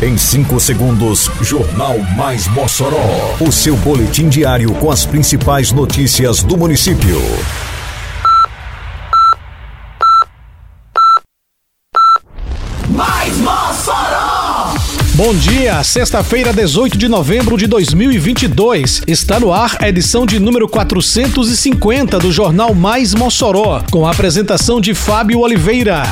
Em 5 segundos, Jornal Mais Mossoró. O seu boletim diário com as principais notícias do município. Mais Mossoró! Bom dia, sexta-feira, 18 de novembro de 2022. Está no ar a edição de número 450 do Jornal Mais Mossoró, com a apresentação de Fábio Oliveira.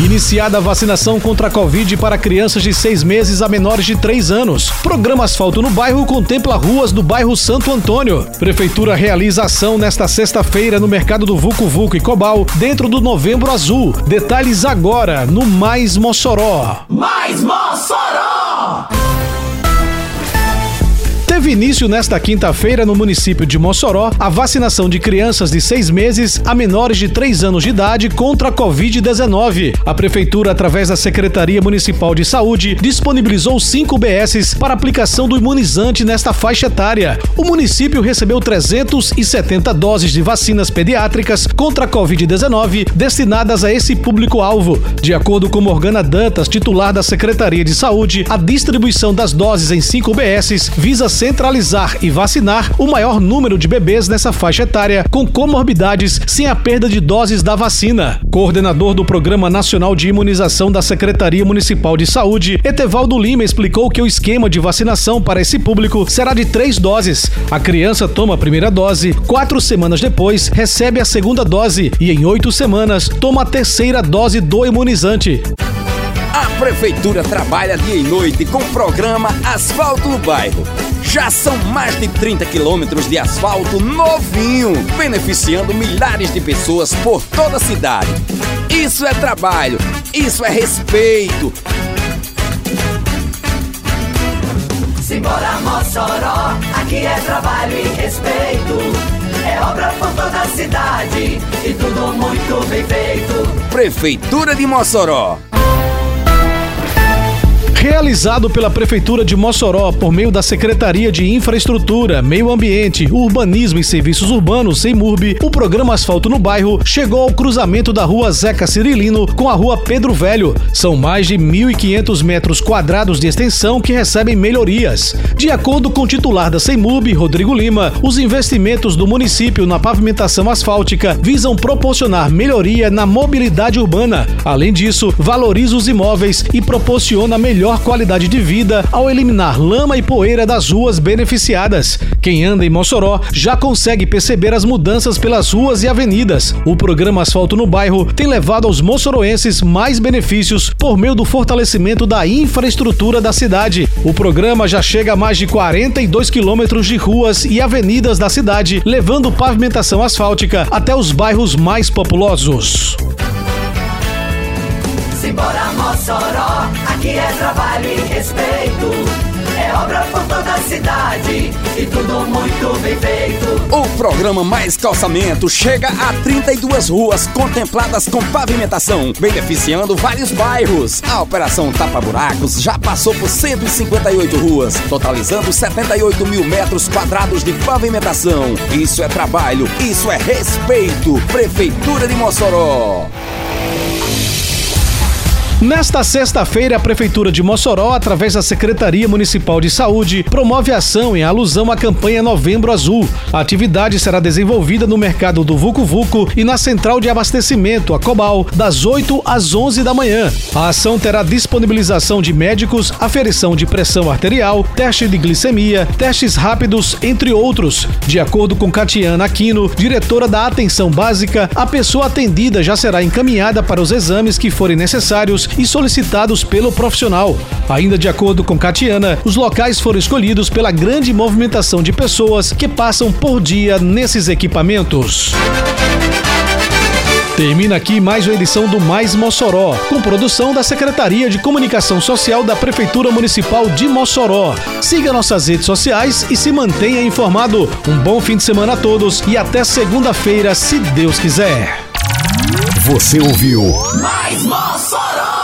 Iniciada a vacinação contra a Covid para crianças de seis meses a menores de três anos. Programa Asfalto no Bairro contempla ruas do bairro Santo Antônio. Prefeitura realiza ação nesta sexta-feira no mercado do Vucu Vucu e Cobal, dentro do Novembro Azul. Detalhes agora no Mais Mossoró. Mais Mossoró! Teve início nesta quinta-feira no município de Mossoró a vacinação de crianças de seis meses a menores de três anos de idade contra a Covid-19. A Prefeitura, através da Secretaria Municipal de Saúde, disponibilizou cinco BSs para aplicação do imunizante nesta faixa etária. O município recebeu 370 doses de vacinas pediátricas contra a Covid-19 destinadas a esse público-alvo. De acordo com Morgana Dantas, titular da Secretaria de Saúde, a distribuição das doses em cinco BSs visa centralizar e vacinar o maior número de bebês nessa faixa etária com comorbidades sem a perda de doses da vacina. Coordenador do Programa Nacional de Imunização da Secretaria Municipal de Saúde, Etevaldo Lima explicou que o esquema de vacinação para esse público será de três doses. A criança toma a primeira dose, quatro semanas depois recebe a segunda dose e em oito semanas toma a terceira dose do imunizante. A Prefeitura trabalha dia e noite com o programa Asfalto no Bairro. Já são mais de 30 quilômetros de asfalto novinho, beneficiando milhares de pessoas por toda a cidade. Isso é trabalho, isso é respeito. Simbora Mossoró, aqui é trabalho e respeito. É obra por toda a cidade e tudo muito bem feito. Prefeitura de Mossoró. Realizado pela Prefeitura de Mossoró por meio da Secretaria de Infraestrutura, Meio Ambiente, Urbanismo e Serviços Urbanos, SEMURB, o programa Asfalto no Bairro chegou ao cruzamento da rua Zeca Cirilino com a rua Pedro Velho. São mais de 1.500 metros quadrados de extensão que recebem melhorias. De acordo com o titular da SEMURB, Rodrigo Lima, os investimentos do município na pavimentação asfáltica visam proporcionar melhoria na mobilidade urbana. Além disso, valoriza os imóveis e proporciona melhor qualidade de vida ao eliminar lama e poeira das ruas beneficiadas. Quem anda em Mossoró já consegue perceber as mudanças pelas ruas e avenidas. O programa Asfalto no Bairro tem levado aos moçoroenses mais benefícios por meio do fortalecimento da infraestrutura da cidade. O programa já chega a mais de 42 quilômetros de ruas e avenidas da cidade, levando pavimentação asfáltica até os bairros mais populosos. Simbora Mossoró, é trabalho e respeito. É obra por toda a cidade e tudo muito bem feito. O programa Mais Calçamento chega a 32 ruas contempladas com pavimentação, beneficiando vários bairros. A Operação Tapa Buracos já passou por 158 ruas, totalizando 78 mil metros quadrados de pavimentação. Isso é trabalho, isso é respeito. Prefeitura de Mossoró. Nesta sexta-feira, a Prefeitura de Mossoró, através da Secretaria Municipal de Saúde, promove ação em alusão à campanha Novembro Azul. A atividade será desenvolvida no mercado do Vucu Vucu e na central de abastecimento, a Cobal, das 8 às 11 da manhã. A ação terá disponibilização de médicos, aferição de pressão arterial, teste de glicemia, testes rápidos, entre outros. De acordo com Catiana Aquino, diretora da Atenção Básica, a pessoa atendida já será encaminhada para os exames que forem necessários e solicitados pelo profissional. Ainda de acordo com Catiana, os locais foram escolhidos pela grande movimentação de pessoas que passam por dia nesses equipamentos. Termina aqui mais uma edição do Mais Mossoró, com produção da Secretaria de Comunicação Social da Prefeitura Municipal de Mossoró. Siga nossas redes sociais e se mantenha informado. Um bom fim de semana a todos e até segunda-feira, se Deus quiser. Você ouviu Mais Mossoró!